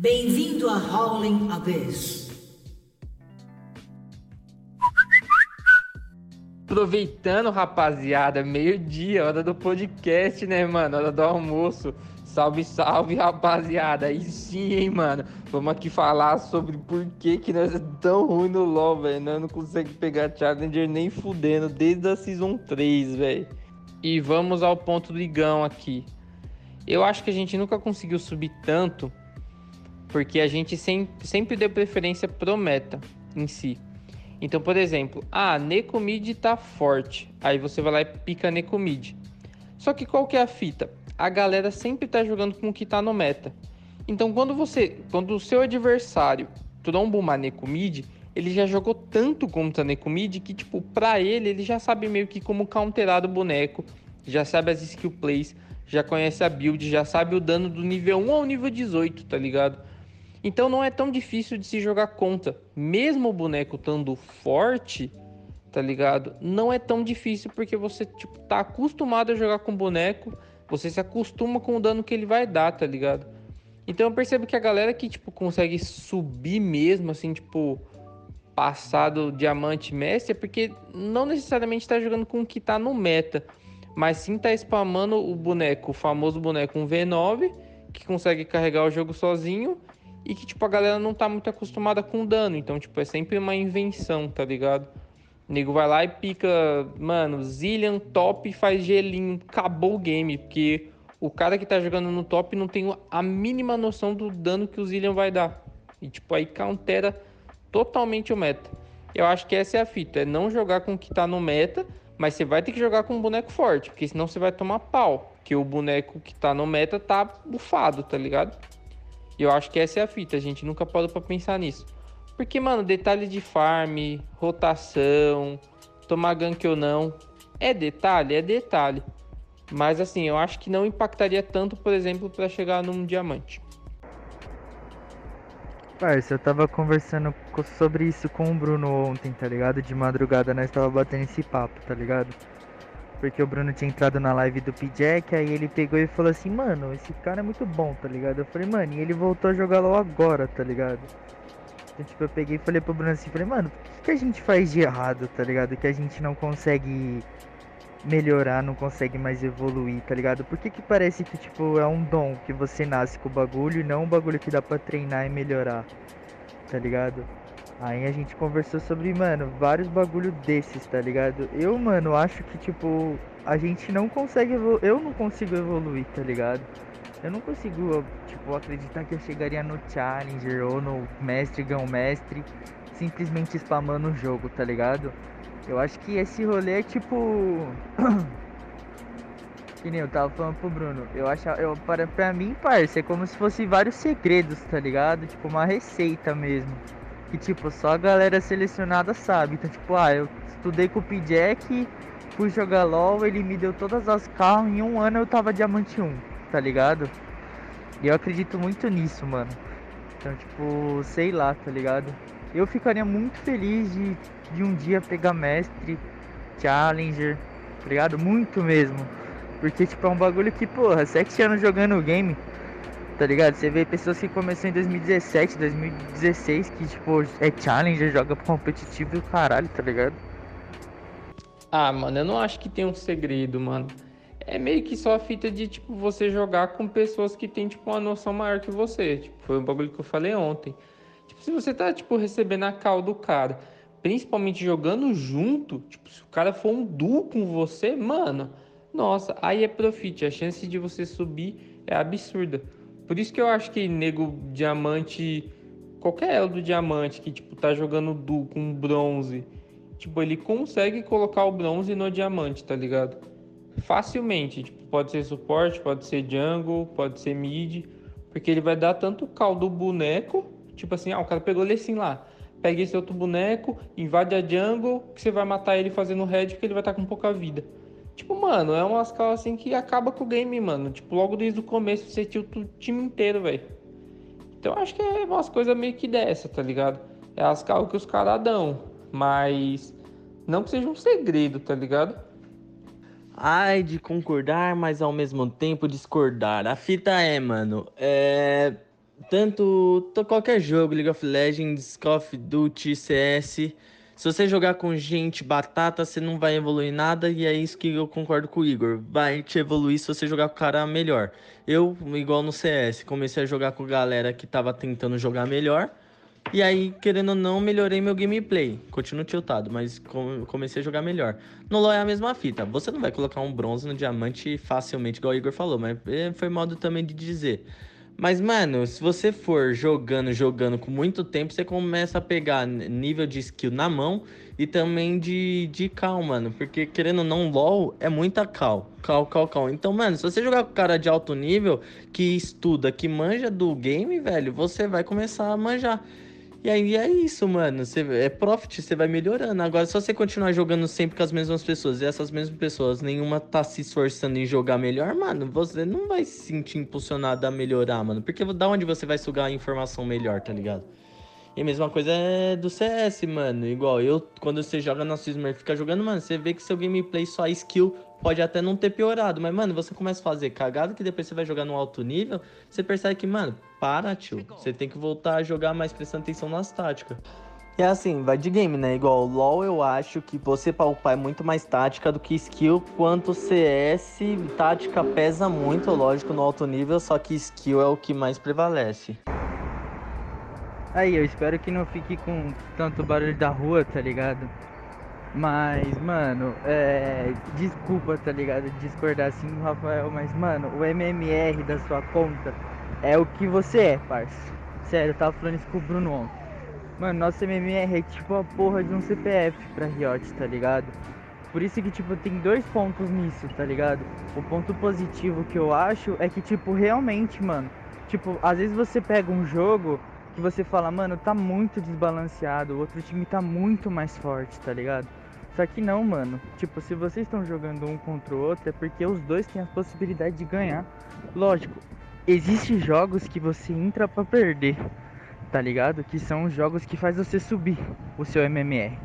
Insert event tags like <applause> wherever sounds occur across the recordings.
Bem-vindo a Howling Abyss. Aproveitando, rapaziada, meio-dia, hora do podcast, né, mano? Hora do almoço. Salve, salve, rapaziada. Aí sim, hein, mano. Vamos aqui falar sobre por que, que nós é tão ruim no LoL, velho. Nós não conseguimos pegar Challenger nem fudendo desde a Season 3, velho. E vamos ao ponto do Igão aqui. Eu acho que a gente nunca conseguiu subir tanto porque a gente sempre, sempre deu preferência pro meta em si. Então, por exemplo, ah, Necomid tá forte. Aí você vai lá e pica Necomid. Só que qual que é a fita? A galera sempre tá jogando com o que tá no meta. Então, quando você, quando o seu adversário tromba uma Necomid, ele já jogou tanto contra Necomid que tipo, pra ele, ele já sabe meio que como counterar o boneco, já sabe as skill plays, já conhece a build, já sabe o dano do nível 1 ao nível 18, tá ligado? Então não é tão difícil de se jogar contra. Mesmo o boneco estando forte, tá ligado? Não é tão difícil porque você tipo, tá acostumado a jogar com boneco, você se acostuma com o dano que ele vai dar, tá ligado? Então eu percebo que a galera que tipo consegue subir mesmo assim, tipo, passar do diamante mestre é porque não necessariamente tá jogando com o que tá no meta, mas sim tá spamando o boneco, o famoso boneco um V9, que consegue carregar o jogo sozinho e que, tipo, a galera não tá muito acostumada com dano. Então, tipo, é sempre uma invenção, tá ligado? O nego vai lá e pica, mano, Zillian top faz gelinho, acabou o game, porque o cara que tá jogando no top não tem a mínima noção do dano que o Zillian vai dar. E, tipo, aí countera totalmente o meta. Eu acho que essa é a fita, é não jogar com o que tá no meta, mas você vai ter que jogar com um boneco forte, porque senão você vai tomar pau. Que o boneco que tá no meta tá bufado, tá ligado? Eu acho que essa é a fita, a gente nunca pode para pensar nisso. Porque, mano, detalhe de farm, rotação, tomar gank ou não, é detalhe, é detalhe. Mas assim, eu acho que não impactaria tanto, por exemplo, para chegar num diamante. Parça, eu tava conversando sobre isso com o Bruno ontem, tá ligado? De madrugada nós tava batendo esse papo, tá ligado? Porque o Bruno tinha entrado na live do P-Jack, aí ele pegou e falou assim, mano, esse cara é muito bom, tá ligado? Eu falei, mano, e ele voltou a jogar LOL agora, tá ligado? Então, tipo, eu peguei e falei pro Bruno assim, falei, mano, o que, que a gente faz de errado, tá ligado? Que a gente não consegue melhorar, não consegue mais evoluir, tá ligado? Por que que parece que, tipo, é um dom que você nasce com o bagulho e não um bagulho que dá pra treinar e melhorar, tá ligado? Aí a gente conversou sobre, mano, vários bagulho desses, tá ligado? Eu, mano, acho que, tipo, a gente não consegue. Eu não consigo evoluir, tá ligado? Eu não consigo, tipo, acreditar que eu chegaria no Challenger ou no Mestre Gão Mestre simplesmente spamando o jogo, tá ligado? Eu acho que esse rolê é tipo. <clears throat> que nem eu tava falando pro Bruno. Eu acho, eu, para, pra mim, parça, é como se fosse vários segredos, tá ligado? Tipo, uma receita mesmo que tipo, só a galera selecionada sabe. Então, tipo, ah, eu estudei com o P-Jack, fui jogar LOL, ele me deu todas as carros, em um ano eu tava diamante 1, tá ligado? E eu acredito muito nisso, mano. Então, tipo, sei lá, tá ligado? Eu ficaria muito feliz de, de um dia pegar mestre, challenger, tá ligado? Muito mesmo. Porque, tipo, é um bagulho que, porra, sete anos jogando o game tá ligado? Você vê pessoas que começaram em 2017, 2016, que tipo, é challenger, joga competitivo e o caralho, tá ligado? Ah, mano, eu não acho que tem um segredo, mano. É meio que só a fita de, tipo, você jogar com pessoas que tem, tipo, uma noção maior que você. Tipo, foi um bagulho que eu falei ontem. Tipo, se você tá, tipo, recebendo a cal do cara, principalmente jogando junto, tipo, se o cara for um duo com você, mano, nossa, aí é profit. A chance de você subir é absurda. Por isso que eu acho que nego diamante, qualquer elo do diamante que tipo tá jogando duo com bronze, tipo ele consegue colocar o bronze no diamante, tá ligado? Facilmente, tipo, pode ser suporte, pode ser jungle, pode ser mid, porque ele vai dar tanto caldo do boneco, tipo assim, ah, o cara pegou ele assim lá, pega esse outro boneco, invade a jungle, que você vai matar ele fazendo red, porque ele vai estar tá com pouca vida. Tipo, mano, é uma escala assim que acaba com o game, mano. Tipo, logo desde o começo você tilta o time inteiro, velho. Então acho que é umas coisas meio que dessa, tá ligado? É as calas que os caras dão. Mas não que seja um segredo, tá ligado? Ai, de concordar, mas ao mesmo tempo discordar. A fita é, mano, é. tanto to- qualquer jogo, League of Legends, Call of Duty, CS, se você jogar com gente batata, você não vai evoluir nada, e é isso que eu concordo com o Igor. Vai te evoluir se você jogar com o cara melhor. Eu, igual no CS, comecei a jogar com galera que tava tentando jogar melhor. E aí, querendo ou não, melhorei meu gameplay. Continuo tiltado, mas com- comecei a jogar melhor. No LoL é a mesma fita. Você não vai colocar um bronze no diamante facilmente, igual o Igor falou, mas é, foi modo também de dizer. Mas, mano, se você for jogando, jogando com muito tempo, você começa a pegar nível de skill na mão e também de, de cal, mano. Porque, querendo ou não, LoL é muita cal. Cal, cal, cal. Então, mano, se você jogar com cara de alto nível, que estuda, que manja do game, velho, você vai começar a manjar. E aí é isso, mano. Você, é profit, você vai melhorando. Agora, se você continuar jogando sempre com as mesmas pessoas e essas mesmas pessoas, nenhuma tá se esforçando em jogar melhor, mano, você não vai se sentir impulsionado a melhorar, mano. Porque da onde você vai sugar a informação melhor, tá ligado? E a mesma coisa é do CS, mano. Igual eu, quando você joga no Smurf, fica jogando, mano, você vê que seu gameplay, sua skill pode até não ter piorado. Mas, mano, você começa a fazer cagada que depois você vai jogar no alto nível, você percebe que, mano, para, tio. Você tem que voltar a jogar mais prestando atenção nas táticas. E assim, vai de game, né? Igual o LoL, eu acho que você palpar é muito mais tática do que skill, quanto CS, tática pesa muito, lógico, no alto nível, só que skill é o que mais prevalece. Aí, eu espero que não fique com tanto barulho da rua, tá ligado? Mas, mano, é. Desculpa, tá ligado? Discordar assim do Rafael, mas, mano, o MMR da sua conta é o que você é, parça. Sério, eu tava falando isso com o Bruno ontem. Mano, nosso MMR é tipo a porra de um CPF pra Riot, tá ligado? Por isso que, tipo, tem dois pontos nisso, tá ligado? O ponto positivo que eu acho é que, tipo, realmente, mano, tipo, às vezes você pega um jogo que você fala, mano, tá muito desbalanceado, o outro time tá muito mais forte, tá ligado? Só que não, mano. Tipo, se vocês estão jogando um contra o outro, é porque os dois têm a possibilidade de ganhar. Lógico, existem jogos que você entra pra perder, tá ligado? Que são os jogos que faz você subir o seu MMR,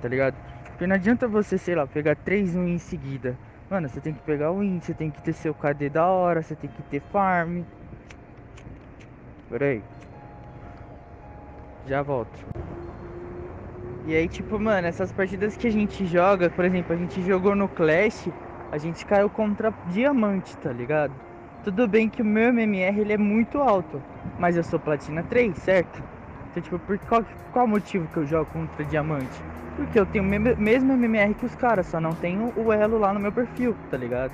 tá ligado? Porque não adianta você, sei lá, pegar 3 wins em seguida. Mano, você tem que pegar o win, você tem que ter seu KD da hora, você tem que ter farm. Pera aí. Já volto. E aí, tipo, mano, essas partidas que a gente joga, por exemplo, a gente jogou no Clash, a gente caiu contra Diamante, tá ligado? Tudo bem que o meu MMR ele é muito alto, mas eu sou Platina 3, certo? Então, tipo, por qual, qual motivo que eu jogo contra Diamante? Porque eu tenho o me- mesmo MMR que os caras, só não tenho o elo lá no meu perfil, tá ligado?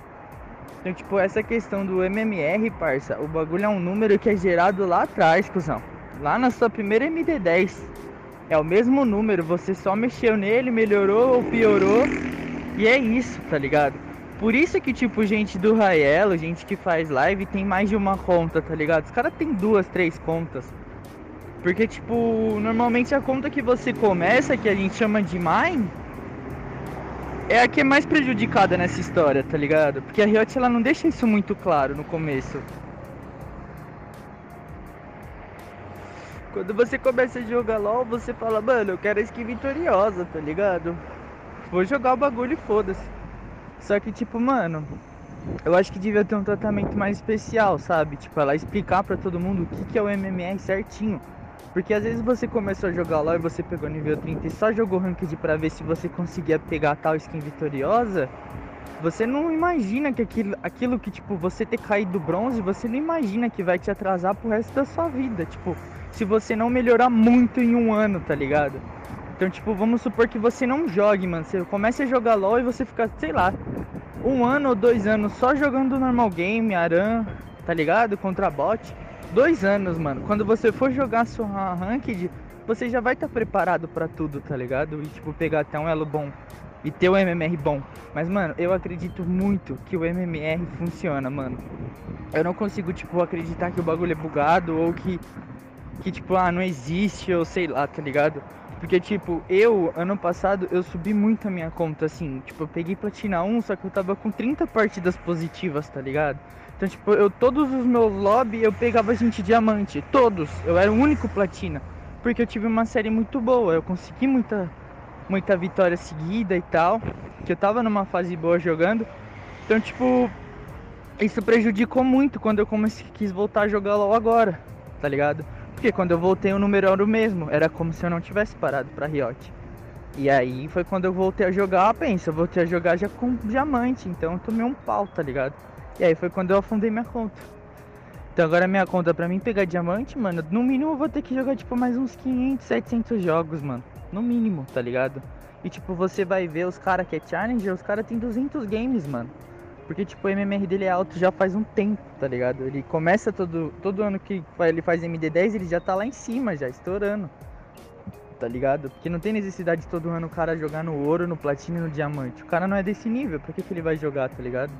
Então, tipo, essa questão do MMR, parça, o bagulho é um número que é gerado lá atrás, cuzão. Lá na sua primeira MD10. É o mesmo número, você só mexeu nele, melhorou ou piorou. E é isso, tá ligado? Por isso que, tipo, gente do Raelo, gente que faz live, tem mais de uma conta, tá ligado? Os caras tem duas, três contas. Porque, tipo, normalmente a conta que você começa, que a gente chama de mine, é a que é mais prejudicada nessa história, tá ligado? Porque a Riot ela não deixa isso muito claro no começo. Quando você começa a jogar LOL, você fala, mano, eu quero a skin vitoriosa, tá ligado? Vou jogar o bagulho e foda-se. Só que, tipo, mano, eu acho que devia ter um tratamento mais especial, sabe? Tipo, ela explicar pra todo mundo o que, que é o MMR certinho. Porque às vezes você começou a jogar LOL e você pegou nível 30 e só jogou ranked pra ver se você conseguia pegar tal skin vitoriosa. Você não imagina que aquilo, aquilo que, tipo, você ter caído do bronze, você não imagina que vai te atrasar pro resto da sua vida. Tipo, se você não melhorar muito em um ano, tá ligado? Então, tipo, vamos supor que você não jogue, mano. Você começa a jogar LOL e você fica, sei lá, um ano ou dois anos só jogando normal game, Aran, tá ligado? Contra bot. Dois anos, mano. Quando você for jogar sua ranked, você já vai estar preparado pra tudo, tá ligado? E, tipo, pegar até um elo bom e ter o MMR bom. Mas, mano, eu acredito muito que o MMR funciona, mano. Eu não consigo, tipo, acreditar que o bagulho é bugado ou que, que tipo, ah, não existe ou sei lá, tá ligado? Porque, tipo, eu, ano passado, eu subi muito a minha conta, assim. Tipo, eu peguei platina 1, só que eu tava com 30 partidas positivas, tá ligado? Então, tipo, eu, todos os meus lobby, eu pegava gente diamante. Todos. Eu era o único platina. Porque eu tive uma série muito boa. Eu consegui muita, muita vitória seguida e tal. Que eu tava numa fase boa jogando. Então, tipo, isso prejudicou muito quando eu comecei, quis voltar a jogar LOL agora. tá ligado? Porque quando eu voltei o número era o mesmo, era como se eu não tivesse parado pra Riot. E aí foi quando eu voltei a jogar, pensa, eu voltei a jogar já com diamante, então eu tomei um pau, tá ligado? E aí foi quando eu afundei minha conta. Então agora minha conta pra mim pegar diamante, mano, no mínimo eu vou ter que jogar tipo mais uns 500, 700 jogos, mano. No mínimo, tá ligado? E tipo, você vai ver os caras que é Challenger, os caras tem 200 games, mano. Porque tipo, o MMR dele é alto já faz um tempo, tá ligado? Ele começa todo, todo ano que ele faz MD10, ele já tá lá em cima, já estourando. Tá ligado? Porque não tem necessidade de todo ano o cara jogar no ouro, no platino e no diamante. O cara não é desse nível, por que, que ele vai jogar, tá ligado?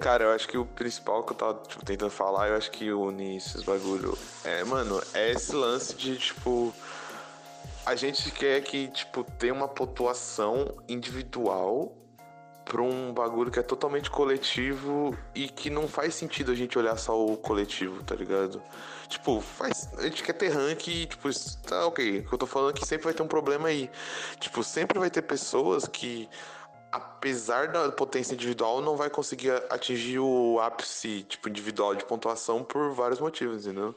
Cara, eu acho que o principal que eu tava tipo, tentando falar, eu acho que une esses bagulho. É, mano, é esse lance de, tipo a gente quer que, tipo, tenha uma pontuação individual pra um bagulho que é totalmente coletivo e que não faz sentido a gente olhar só o coletivo, tá ligado? Tipo, faz, a gente quer ter rank e, tipo, tá ok. O que eu tô falando é que sempre vai ter um problema aí. Tipo, sempre vai ter pessoas que, apesar da potência individual, não vai conseguir atingir o ápice, tipo, individual de pontuação por vários motivos, entendeu?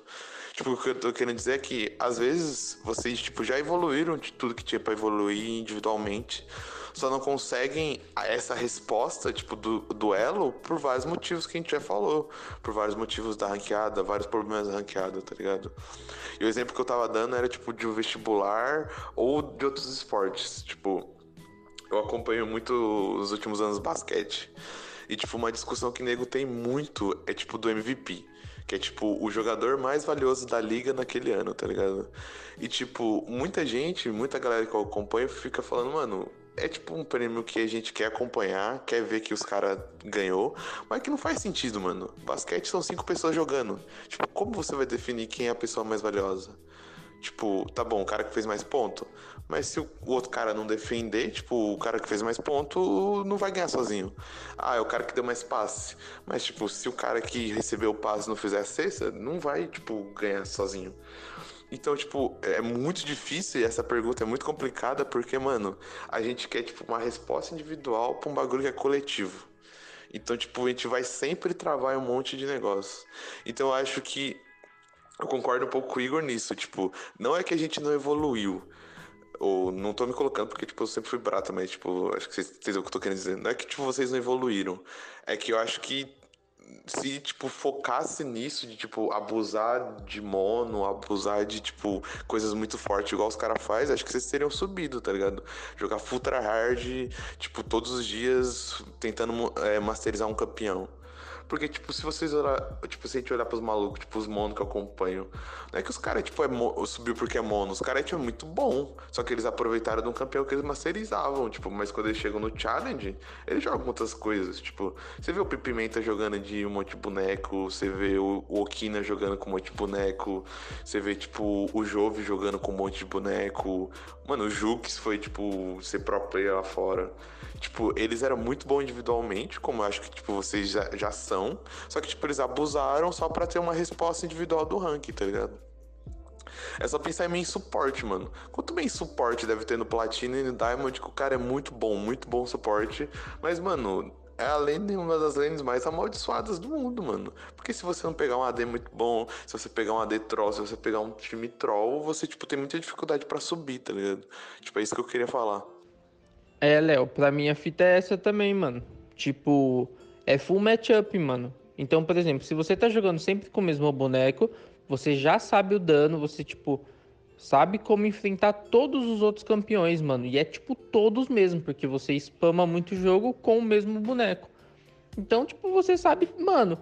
Tipo, o que eu tô querendo dizer é que, às vezes, vocês, tipo, já evoluíram de tudo que tinha para evoluir individualmente, só não conseguem essa resposta, tipo, do duelo, por vários motivos que a gente já falou. Por vários motivos da ranqueada, vários problemas da ranqueada, tá ligado? E o exemplo que eu tava dando era, tipo, de um vestibular ou de outros esportes. Tipo, eu acompanho muito os últimos anos basquete. E, tipo, uma discussão que nego tem muito é, tipo, do MVP. Que é tipo o jogador mais valioso da liga naquele ano, tá ligado? E tipo, muita gente, muita galera que eu acompanho fica falando, mano, é tipo um prêmio que a gente quer acompanhar, quer ver que os caras ganhou, mas que não faz sentido, mano. Basquete são cinco pessoas jogando. Tipo, como você vai definir quem é a pessoa mais valiosa? Tipo, tá bom, o cara que fez mais ponto. Mas se o outro cara não defender, tipo, o cara que fez mais ponto não vai ganhar sozinho. Ah, é o cara que deu mais passe. Mas, tipo, se o cara que recebeu o passe não fizer a cesta, não vai, tipo, ganhar sozinho. Então, tipo, é muito difícil e essa pergunta é muito complicada porque, mano, a gente quer, tipo, uma resposta individual pra um bagulho que é coletivo. Então, tipo, a gente vai sempre travar um monte de negócio. Então, eu acho que eu concordo um pouco com o Igor nisso. Tipo, não é que a gente não evoluiu. Ou não tô me colocando porque, tipo, eu sempre fui brata, mas, tipo, acho que vocês entendem o que eu tô querendo dizer. Não é que, tipo, vocês não evoluíram. É que eu acho que se, tipo, focasse nisso, de, tipo, abusar de mono, abusar de, tipo, coisas muito fortes, igual os caras fazem, acho que vocês teriam subido, tá ligado? Jogar full hard, tipo, todos os dias tentando é, masterizar um campeão. Porque, tipo, se vocês olhar, tipo, se a gente olhar pros malucos, tipo, os monos que eu acompanho, não é que os caras, tipo, é subiu porque é mono, os caras, tipo, é muito bom. Só que eles aproveitaram de um campeão que eles masterizavam, tipo, mas quando eles chegam no challenge, eles jogam outras coisas, tipo, você vê o Pipimenta jogando de um monte de boneco, você vê o, Okina jogando com um monte de boneco, você vê, tipo, o Jove jogando com um monte de boneco. Mano, o Jux foi, tipo, ser pro player lá fora. Tipo, eles eram muito bons individualmente, como eu acho que, tipo, vocês já, já são. Só que, tipo, eles abusaram só para ter uma resposta individual do ranking, tá ligado? É só pensar em main suporte, mano. Quanto main suporte deve ter no Platina e no Diamond, que o cara é muito bom, muito bom suporte. Mas, mano, é a lane, uma das lanes mais amaldiçoadas do mundo, mano. Porque se você não pegar um AD muito bom, se você pegar um AD troll, se você pegar um time troll, você, tipo, tem muita dificuldade para subir, tá ligado? Tipo, é isso que eu queria falar. É, Léo, pra mim a fita é essa também, mano. Tipo, é full matchup, mano. Então, por exemplo, se você tá jogando sempre com o mesmo boneco, você já sabe o dano, você, tipo, sabe como enfrentar todos os outros campeões, mano. E é, tipo, todos mesmo, porque você spama muito jogo com o mesmo boneco. Então, tipo, você sabe, mano,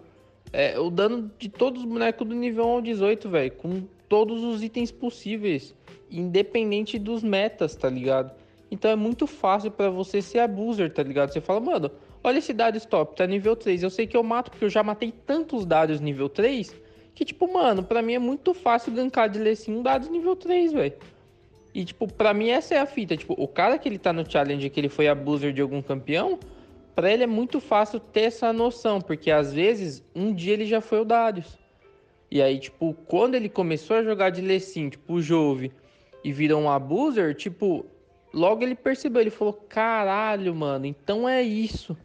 é, o dano de todos os bonecos do nível 1 ao 18, velho, com todos os itens possíveis, independente dos metas, tá ligado? Então é muito fácil para você ser abuser, tá ligado? Você fala, mano, olha esse dado stop, tá nível 3. Eu sei que eu mato porque eu já matei tantos dados nível 3 que, tipo, mano, pra mim é muito fácil gankar de Lecim um dado nível 3, velho. E, tipo, pra mim essa é a fita. Tipo, o cara que ele tá no challenge que ele foi abuser de algum campeão, pra ele é muito fácil ter essa noção, porque às vezes um dia ele já foi o Darius. E aí, tipo, quando ele começou a jogar de Lecim, tipo, o Jove, e virou um abuser, tipo, Logo ele percebeu, ele falou: caralho, mano, então é isso.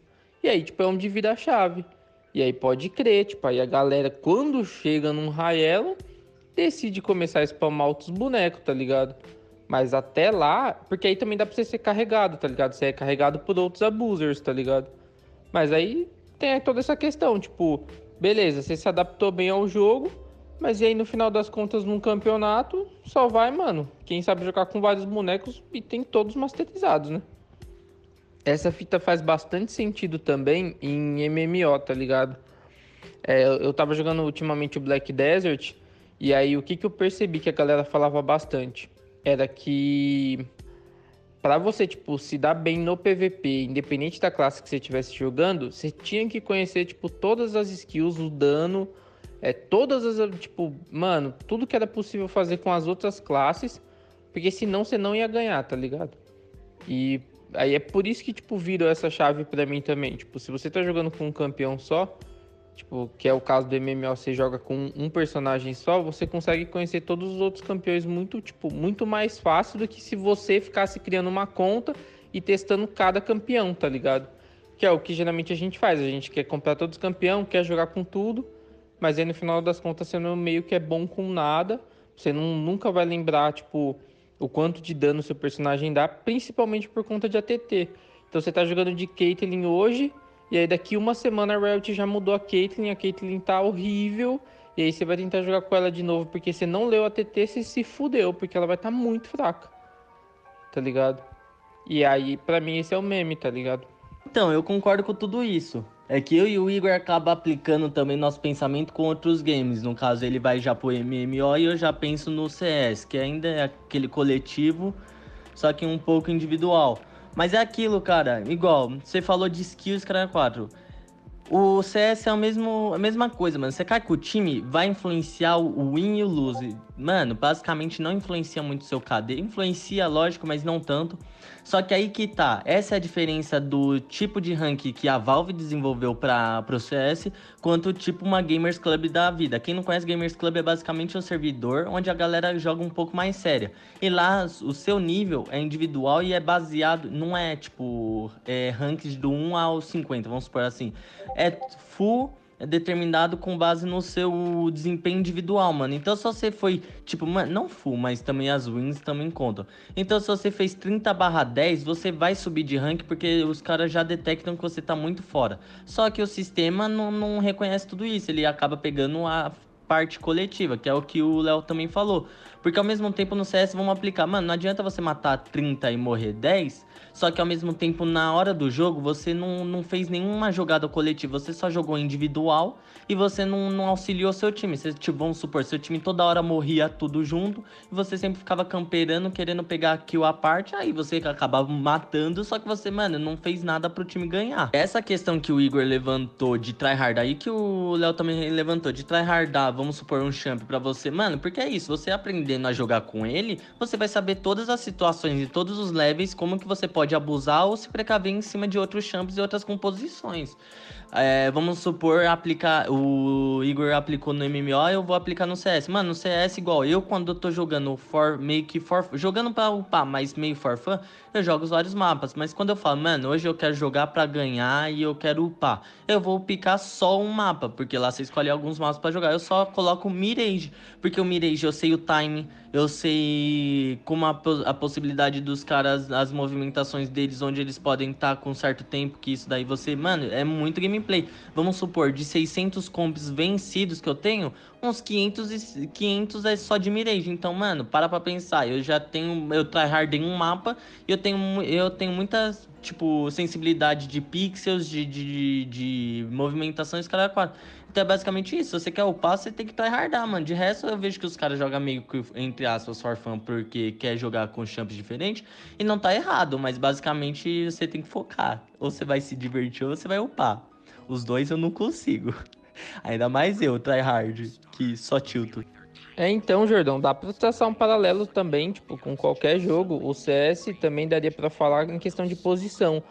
E aí, tipo, é onde vira a chave. E aí pode crer, tipo, aí a galera, quando chega num raelo, decide começar a spamar outros bonecos, tá ligado? Mas até lá, porque aí também dá pra você ser carregado, tá ligado? Você é carregado por outros abusers, tá ligado? Mas aí tem toda essa questão, tipo, beleza, você se adaptou bem ao jogo, mas e aí no final das contas, num campeonato, só vai, mano, quem sabe jogar com vários bonecos e tem todos masterizados, né? Essa fita faz bastante sentido também em MMO, tá ligado? É, eu tava jogando ultimamente o Black Desert, e aí o que, que eu percebi que a galera falava bastante? Era que para você, tipo, se dar bem no PVP, independente da classe que você estivesse jogando, você tinha que conhecer, tipo, todas as skills, o dano, é, todas as, tipo, mano, tudo que era possível fazer com as outras classes, porque senão você não ia ganhar, tá ligado? E aí é por isso que, tipo, virou essa chave para mim também. Tipo, se você tá jogando com um campeão só, tipo, que é o caso do MMO, você joga com um personagem só, você consegue conhecer todos os outros campeões muito, tipo, muito mais fácil do que se você ficasse criando uma conta e testando cada campeão, tá ligado? Que é o que geralmente a gente faz, a gente quer comprar todos os campeões, quer jogar com tudo, mas aí no final das contas você não meio que é bom com nada, você não, nunca vai lembrar, tipo, o quanto de dano seu personagem dá, principalmente por conta de ATT. Então você tá jogando de Caitlyn hoje, e aí daqui uma semana a Riot já mudou a Caitlyn, a Caitlyn tá horrível. E aí você vai tentar jogar com ela de novo, porque você não leu a TT, você se fudeu, porque ela vai estar tá muito fraca. Tá ligado? E aí, para mim, esse é o meme, tá ligado? Então, eu concordo com tudo isso. É que eu e o Igor acaba aplicando também nosso pensamento com outros games. No caso, ele vai já pro MMO e eu já penso no CS, que ainda é aquele coletivo, só que um pouco individual. Mas é aquilo, cara. Igual, você falou de skills, cara, 4. O CS é o mesmo, a mesma coisa, mano. Você cai com o time, vai influenciar o win e o lose. Mano, basicamente não influencia muito o seu KD. Influencia, lógico, mas não tanto. Só que aí que tá, essa é a diferença do tipo de rank que a Valve desenvolveu para o CS, quanto tipo uma Gamers Club da vida. Quem não conhece Gamers Club é basicamente um servidor onde a galera joga um pouco mais séria. E lá o seu nível é individual e é baseado, não é tipo é, ranks do 1 ao 50, vamos supor assim. É full é determinado com base no seu desempenho individual, mano. Então, se você foi, tipo, não full, mas também as wins também contam. Então, se você fez 30 barra 10, você vai subir de rank porque os caras já detectam que você tá muito fora. Só que o sistema não, não reconhece tudo isso, ele acaba pegando a parte coletiva, que é o que o Léo também falou. Porque ao mesmo tempo no CS vamos aplicar, mano, não adianta você matar 30 e morrer 10, só que ao mesmo tempo na hora do jogo você não, não fez nenhuma jogada coletiva, você só jogou individual e você não, não auxiliou seu time. Você, tipo, vamos supor, seu time toda hora morria tudo junto e você sempre ficava camperando, querendo pegar kill à parte, aí você acabava matando, só que você, mano, não fez nada pro time ganhar. Essa questão que o Igor levantou de tryhard, aí que o Léo também levantou, de tryhardar, vamos supor, um champ pra você, mano, porque é isso, você aprendendo a jogar com ele, você vai saber todas as situações e todos os levels, como que você pode abusar ou se precaver em cima de outros champs e outras composições. É, vamos supor, aplicar. O Igor aplicou no MMO, eu vou aplicar no CS. Mano, no CS igual. Eu, quando eu tô jogando for, meio que for. Jogando pra upar, mas meio for eu jogo os vários mapas. Mas quando eu falo, mano, hoje eu quero jogar pra ganhar e eu quero upar, eu vou picar só um mapa. Porque lá você escolhe alguns mapas pra jogar. Eu só coloco o Mirage. Porque o Mirage eu sei o time, eu sei como a, a possibilidade dos caras, as movimentações deles, onde eles podem estar tá com certo tempo. Que isso daí você. Mano, é muito gameplay gameplay. Vamos supor, de 600 combos vencidos que eu tenho, uns 500, e 500 é só de mirage. Então, mano, para pra pensar. Eu já tenho, eu tryhard em um mapa e eu tenho, eu tenho muitas, tipo, sensibilidade de pixels, de, de, de movimentações, cara, quatro. Então é basicamente isso. Se você quer upar, você tem que tryhardar, mano. De resto, eu vejo que os caras jogam meio que, entre aspas, for fun, porque quer jogar com champs diferentes. E não tá errado, mas basicamente você tem que focar. Ou você vai se divertir ou você vai upar. Os dois eu não consigo. <laughs> Ainda mais eu, tryhard, que só tilto. É, então, Jordão, dá pra traçar um paralelo também, tipo, com qualquer jogo. O CS também daria para falar em questão de posição.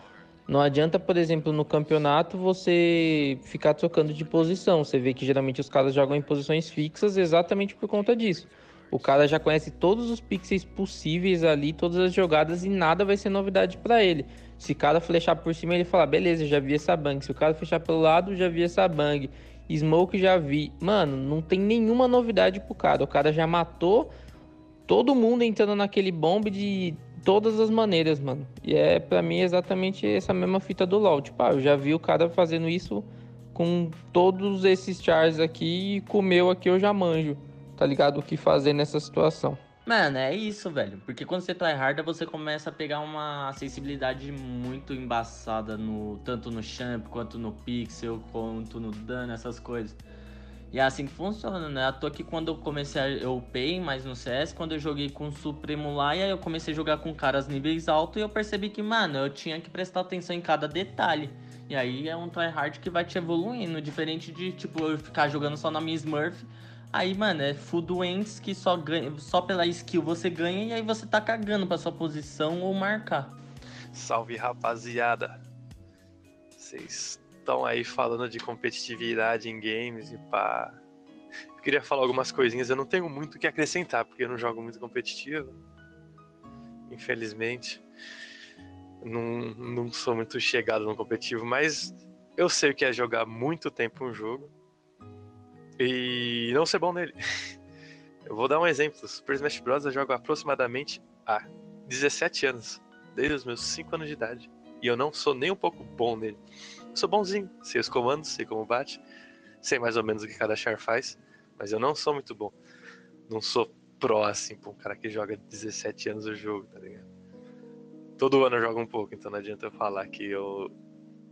Não adianta, por exemplo, no campeonato você ficar trocando de posição. Você vê que geralmente os caras jogam em posições fixas exatamente por conta disso. O cara já conhece todos os pixels possíveis ali, todas as jogadas e nada vai ser novidade para ele. Se o cara flechar por cima, ele fala, beleza, já vi essa bang. Se o cara fechar pelo lado, já vi essa bang. Smoke já vi. Mano, não tem nenhuma novidade pro cara. O cara já matou todo mundo entrando naquele bomb de todas as maneiras, mano. E é para mim exatamente essa mesma fita do LoL. Tipo, ah, eu já vi o cara fazendo isso com todos esses chars aqui e com o meu aqui eu já manjo. Tá ligado? O que fazer nessa situação. Mano, é isso, velho. Porque quando você tryharda, você começa a pegar uma sensibilidade muito embaçada no tanto no champ, quanto no pixel, quanto no dano, essas coisas. E é assim que funciona, né? À toa que quando eu comecei a eu upei mais no CS, quando eu joguei com o Supremo lá, e aí eu comecei a jogar com caras níveis altos e eu percebi que, mano, eu tinha que prestar atenção em cada detalhe. E aí é um tryhard que vai te evoluindo, diferente de, tipo, eu ficar jogando só na minha Smurf. Aí, mano, é full doentes que só ganha, só pela skill você ganha e aí você tá cagando pra sua posição ou marcar. Salve, rapaziada. Vocês estão aí falando de competitividade em games e pá. Eu queria falar algumas coisinhas, eu não tenho muito o que acrescentar, porque eu não jogo muito competitivo. Infelizmente. Não, não sou muito chegado no competitivo, mas eu sei o que é jogar muito tempo um jogo e não ser bom nele. <laughs> Eu vou dar um exemplo. Super Smash Bros. eu jogo aproximadamente há 17 anos, desde os meus 5 anos de idade. E eu não sou nem um pouco bom nele. Eu sou bonzinho, sei os comandos, sei como bate, sei mais ou menos o que cada char faz, mas eu não sou muito bom. Não sou pró assim pra um cara que joga 17 anos o jogo, tá ligado? Todo ano eu jogo um pouco, então não adianta eu falar que eu,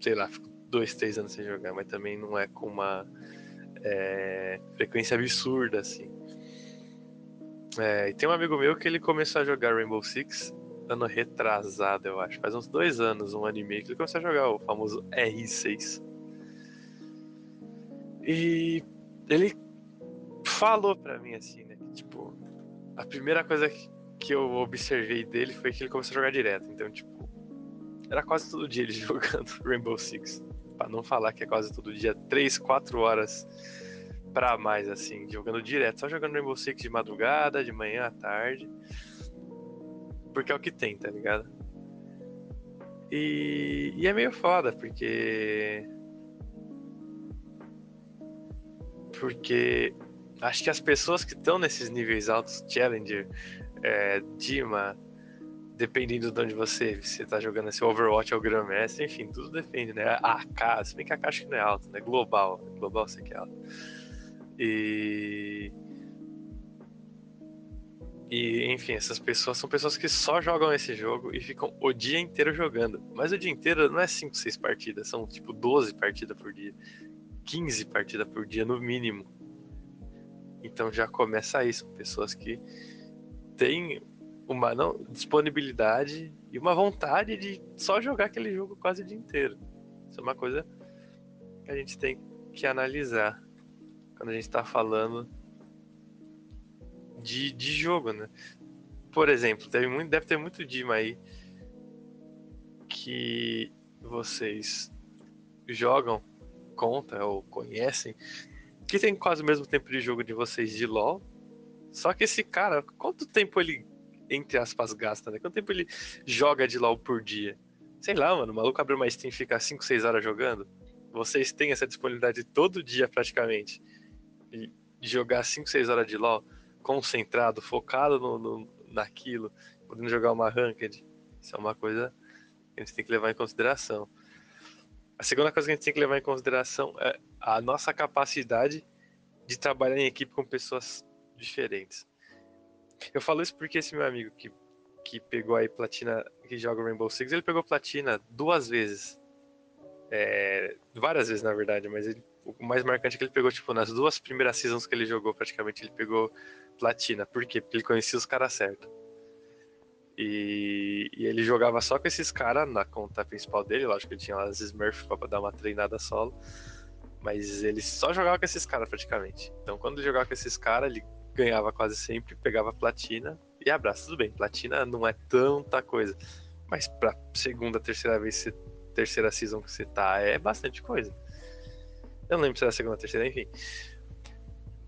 sei lá, fico dois, três anos sem jogar, mas também não é com uma é, frequência absurda, assim. É, e tem um amigo meu que ele começou a jogar Rainbow Six ano retrasado, eu acho. Faz uns dois anos, um ano e meio, que ele começou a jogar o famoso R6. E ele falou pra mim assim, né? Que, tipo, a primeira coisa que eu observei dele foi que ele começou a jogar direto. Então, tipo, era quase todo dia ele <laughs> jogando Rainbow Six. Pra não falar que é quase todo dia, 3, 4 horas pra mais, assim, jogando direto. Só jogando Rainbow Six de madrugada, de manhã à tarde porque é o que tem, tá ligado? E, e é meio foda, porque. Porque acho que as pessoas que estão nesses níveis altos, Challenger, é, Dima, dependendo de onde você você tá jogando esse Overwatch ou Grandmaster, enfim, tudo depende, né? A AK, se bem que a AK acho que não é alta, né? Global, global sei que é alta. E e, enfim, essas pessoas são pessoas que só jogam esse jogo e ficam o dia inteiro jogando. Mas o dia inteiro não é 5, 6 partidas, são tipo 12 partidas por dia. 15 partidas por dia no mínimo. Então já começa são pessoas que têm uma não, disponibilidade e uma vontade de só jogar aquele jogo quase o dia inteiro. Isso é uma coisa que a gente tem que analisar quando a gente está falando de, de jogo, né? Por exemplo, deve, muito, deve ter muito Dima aí que vocês jogam contra ou conhecem que tem quase o mesmo tempo de jogo de vocês de LoL. Só que esse cara, quanto tempo ele, entre aspas, gasta, né? Quanto tempo ele joga de LoL por dia? Sei lá, mano, o maluco abre uma Steam e fica 5, 6 horas jogando. Vocês têm essa disponibilidade todo dia praticamente. De jogar 5, 6 horas de LoL concentrado, focado no, no, naquilo, podendo jogar uma ranked. Isso é uma coisa que a gente tem que levar em consideração. A segunda coisa que a gente tem que levar em consideração é a nossa capacidade de trabalhar em equipe com pessoas diferentes. Eu falo isso porque esse meu amigo que, que pegou aí platina, que joga Rainbow Six, ele pegou platina duas vezes. É, várias vezes, na verdade, mas ele, o mais marcante é que ele pegou, tipo, nas duas primeiras seasons que ele jogou, praticamente, ele pegou platina. Por quê? Porque ele conhecia os caras certos. E, e, ele jogava só com esses caras na conta principal dele. Lógico que ele tinha as Smurfs pra dar uma treinada solo. Mas ele só jogava com esses caras praticamente. Então quando ele jogava com esses caras, ele ganhava quase sempre, pegava platina e abraço. Tudo bem, platina não é tanta coisa. Mas pra segunda, terceira vez, terceira season que você tá, é bastante coisa. Eu não lembro se era a segunda, terceira, enfim.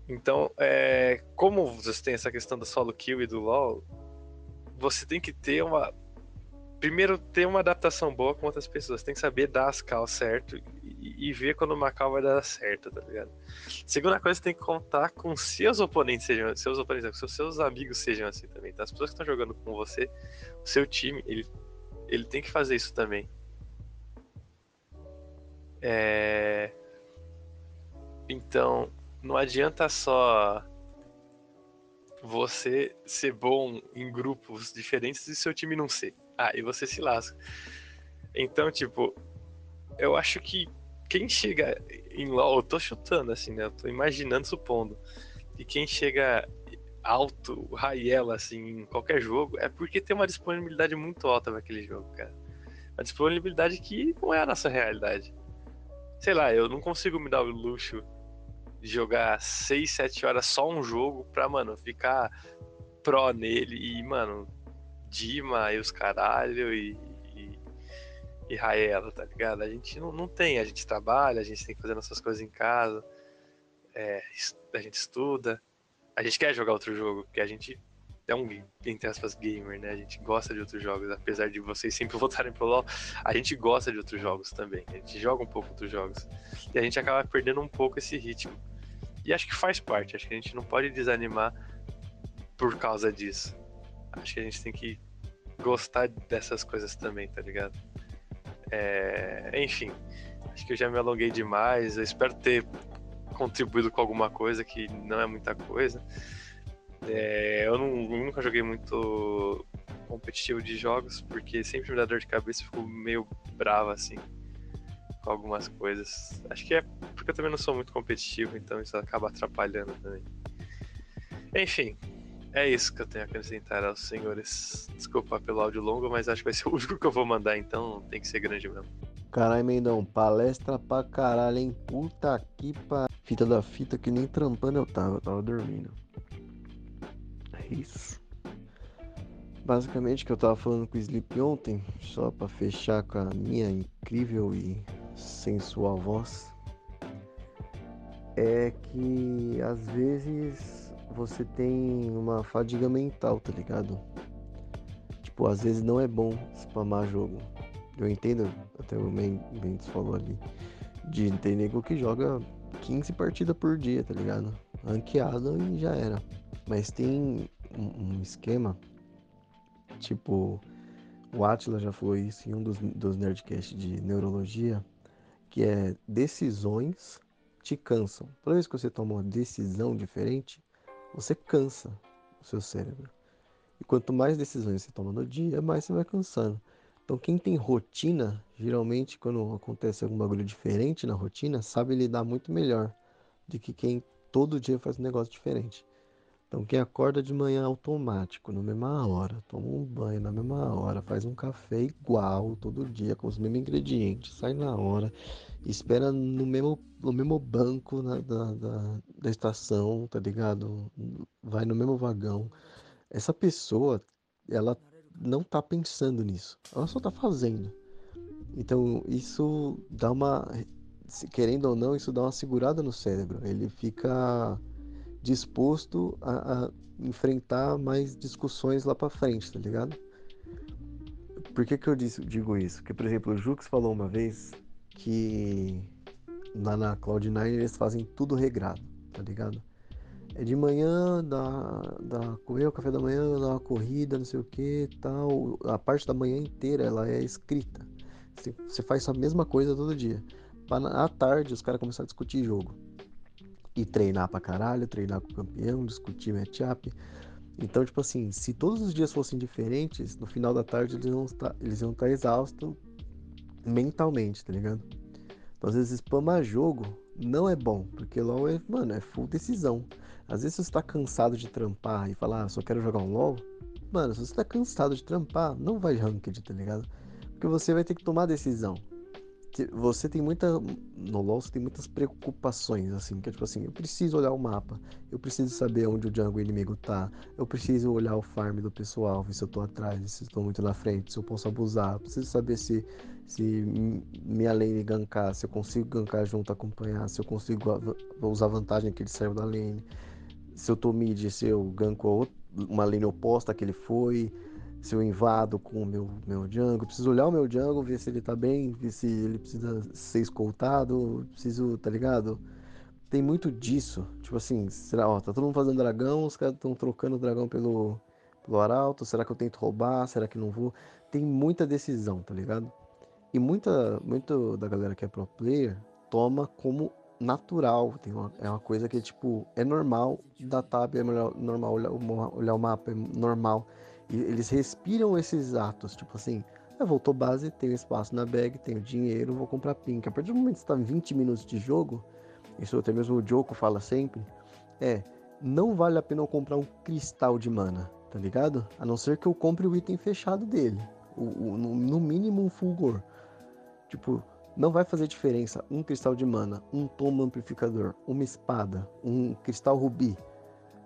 Então, é, como você tem essa questão do solo kill e do LoL, você tem que ter uma. Primeiro, ter uma adaptação boa com outras pessoas. Tem que saber dar as calls certo e, e ver quando uma call vai dar certo, tá ligado? Segunda coisa, tem que contar com seus oponentes sejam seus oponentes, seus, seus amigos sejam assim também. Então, as pessoas que estão jogando com você, o seu time, ele, ele tem que fazer isso também. É... Então, não adianta só você ser bom em grupos diferentes e seu time não ser. Ah, e você se lasca. Então, tipo, eu acho que quem chega em LoL, eu tô chutando assim, né? Eu tô imaginando, supondo. E quem chega alto, raiela, assim, em qualquer jogo, é porque tem uma disponibilidade muito alta naquele jogo, cara. Uma disponibilidade que não é a nossa realidade. Sei lá, eu não consigo me dar o luxo de jogar 6, 7 horas só um jogo pra, mano, ficar pró nele e, mano, Dima e os caralho e, e, e Raela, tá ligado? A gente não, não tem, a gente trabalha, a gente tem que fazer nossas coisas em casa, é, a gente estuda, a gente quer jogar outro jogo, porque a gente é um, entre aspas, gamer, né? A gente gosta de outros jogos, apesar de vocês sempre <laughs> voltarem pro LoL, a gente gosta de outros jogos também. A gente joga um pouco outros jogos. E a gente acaba perdendo um pouco esse ritmo. E acho que faz parte, acho que a gente não pode desanimar por causa disso. Acho que a gente tem que gostar dessas coisas também, tá ligado? É... Enfim, acho que eu já me alonguei demais. Eu espero ter contribuído com alguma coisa que não é muita coisa. É... eu, não, eu nunca joguei muito competitivo de jogos, porque sempre me dá dor de cabeça e fico meio bravo assim com algumas coisas. Acho que é porque eu também não sou muito competitivo, então isso acaba atrapalhando também. Enfim, é isso que eu tenho a acrescentar aos senhores. Desculpa pelo áudio longo, mas acho que vai ser o único que eu vou mandar, então tem que ser grande mesmo. Caralho, Mendão, palestra pra caralho, hein? Puta que pa... Fita da fita que nem trampando eu tava, eu tava dormindo. É isso. Basicamente, que eu tava falando com o Sleep ontem, só pra fechar com a minha incrível e sensual voz, é que às vezes você tem uma fadiga mental, tá ligado? Tipo, às vezes não é bom spamar jogo. Eu entendo, até o Mendes falou ali, de ter nego que joga 15 partidas por dia, tá ligado? Ranqueado e já era. Mas tem um, um esquema, tipo, o Atila já falou isso em um dos, dos Nerdcasts de neurologia, que é decisões te cansam. Toda vez que você toma uma decisão diferente, você cansa o seu cérebro. E quanto mais decisões você toma no dia, mais você vai cansando. Então quem tem rotina, geralmente quando acontece algum bagulho diferente na rotina, sabe lidar muito melhor do que quem todo dia faz um negócio diferente. Então quem acorda de manhã automático, na mesma hora, toma um banho na mesma hora, faz um café igual todo dia, com os mesmos ingredientes, sai na hora, espera no mesmo, no mesmo banco na, da, da, da estação, tá ligado? Vai no mesmo vagão. Essa pessoa, ela não tá pensando nisso, ela só tá fazendo. Então isso dá uma, querendo ou não, isso dá uma segurada no cérebro. Ele fica disposto a, a enfrentar mais discussões lá para frente, tá ligado? Por que, que eu disse, digo isso? Porque, por exemplo, o Jux falou uma vez que lá na Cloud9 eles fazem tudo regrado, tá ligado? É de manhã, dá, dá o café da manhã, dá uma corrida, não sei o que tal. A parte da manhã inteira ela é escrita. Você, você faz a mesma coisa todo dia. À tarde os caras começam a discutir jogo e treinar pra caralho, treinar com o campeão, discutir matchup. Então, tipo assim, se todos os dias fossem diferentes, no final da tarde eles iam estar, eles iam estar exaustos mentalmente, tá ligado? Então, às vezes, spamar jogo não é bom, porque LoL é, mano, é full decisão. Às vezes, se você tá cansado de trampar e falar, ah, só quero jogar um LoL, mano, se você tá cansado de trampar, não vai ranked, tá ligado? Porque você vai ter que tomar decisão. Que você tem muita. No LoL você tem muitas preocupações, assim, que é tipo assim, eu preciso olhar o mapa, eu preciso saber onde o jungle inimigo tá, eu preciso olhar o farm do pessoal, ver se eu tô atrás, se eu tô muito na frente, se eu posso abusar, eu preciso saber se, se minha lane gankar, se eu consigo gankar junto, acompanhar, se eu consigo usar vantagem que ele saiu da lane, se eu tô mid, se eu ganko uma lane oposta que ele foi se eu invado com o meu, meu jungle, preciso olhar o meu jungle, ver se ele tá bem, ver se ele precisa ser escoltado, preciso, tá ligado? Tem muito disso, tipo assim, será, ó, tá todo mundo fazendo dragão, os caras estão trocando o dragão pelo, pelo arauto, será que eu tento roubar, será que não vou? Tem muita decisão, tá ligado? E muita, muito da galera que é pro player toma como natural, tem uma, é uma coisa que, tipo, é normal da tab, é normal olhar, olhar o mapa, é normal eles respiram esses atos, tipo assim, ah, voltou base, tenho espaço na bag, tenho dinheiro, vou comprar pink. A partir do momento que está 20 minutos de jogo, isso até mesmo o Joko fala sempre, é, não vale a pena eu comprar um cristal de mana, tá ligado? A não ser que eu compre o item fechado dele, o, o no, no mínimo um fulgor. Tipo, não vai fazer diferença um cristal de mana, um tomo amplificador, uma espada, um cristal rubi.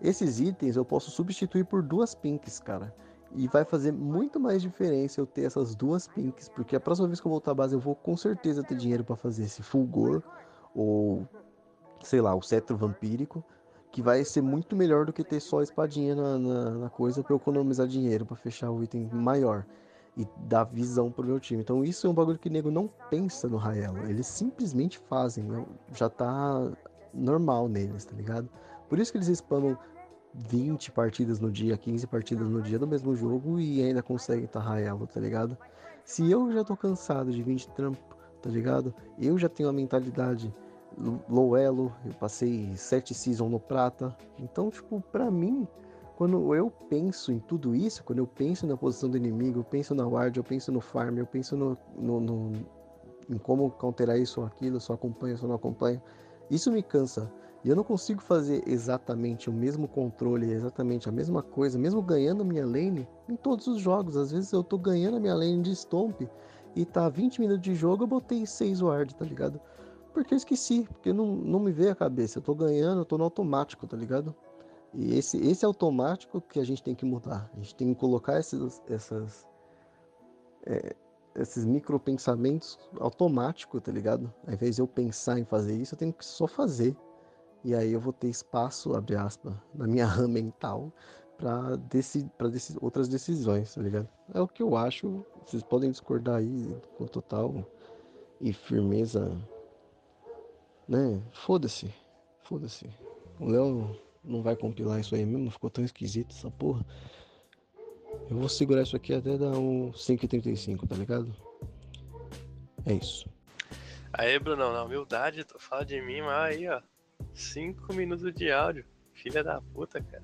Esses itens eu posso substituir por duas pinks, cara. E vai fazer muito mais diferença eu ter essas duas pinks, porque a próxima vez que eu voltar à base eu vou com certeza ter dinheiro para fazer esse fulgor ou sei lá, o cetro vampírico, que vai ser muito melhor do que ter só a espadinha na, na, na coisa para economizar dinheiro para fechar o item maior e dar visão pro meu time. Então isso é um bagulho que o nego não pensa no Raelo, eles simplesmente fazem, né? já tá normal neles, tá ligado? Por isso que eles spamam 20 partidas no dia, 15 partidas no dia do mesmo jogo e ainda conseguem tarrar ela, tá ligado? Se eu já tô cansado de 20 trampo, tá ligado? Eu já tenho a mentalidade low elo, eu passei 7 season no prata. Então, tipo, pra mim, quando eu penso em tudo isso, quando eu penso na posição do inimigo, eu penso na ward, eu penso no farm, eu penso no, no, no em como counterar isso ou aquilo, se eu acompanho, não acompanho, isso me cansa. E eu não consigo fazer exatamente o mesmo controle, exatamente a mesma coisa, mesmo ganhando minha lane em todos os jogos. Às vezes eu tô ganhando minha lane de Stomp e tá 20 minutos de jogo, eu botei 6 ward, tá ligado? Porque eu esqueci, porque não, não me veio a cabeça. Eu tô ganhando, eu tô no automático, tá ligado? E esse, esse automático que a gente tem que mudar. A gente tem que colocar esses, essas, é, esses micropensamentos automáticos, tá ligado? Ao invés de eu pensar em fazer isso, eu tenho que só fazer. E aí eu vou ter espaço, abre aspas, na minha RAM mental para deci deci outras decisões, tá ligado? É o que eu acho. Vocês podem discordar aí com total e firmeza, né? Foda-se, foda-se. O Léo não vai compilar isso aí mesmo, ficou tão esquisito essa porra. Eu vou segurar isso aqui até dar um 5,35, tá ligado? É isso. Aí, Bruno, na humildade, tu fala de mim, mas aí, ó. Cinco minutos de áudio. Filha da puta, cara.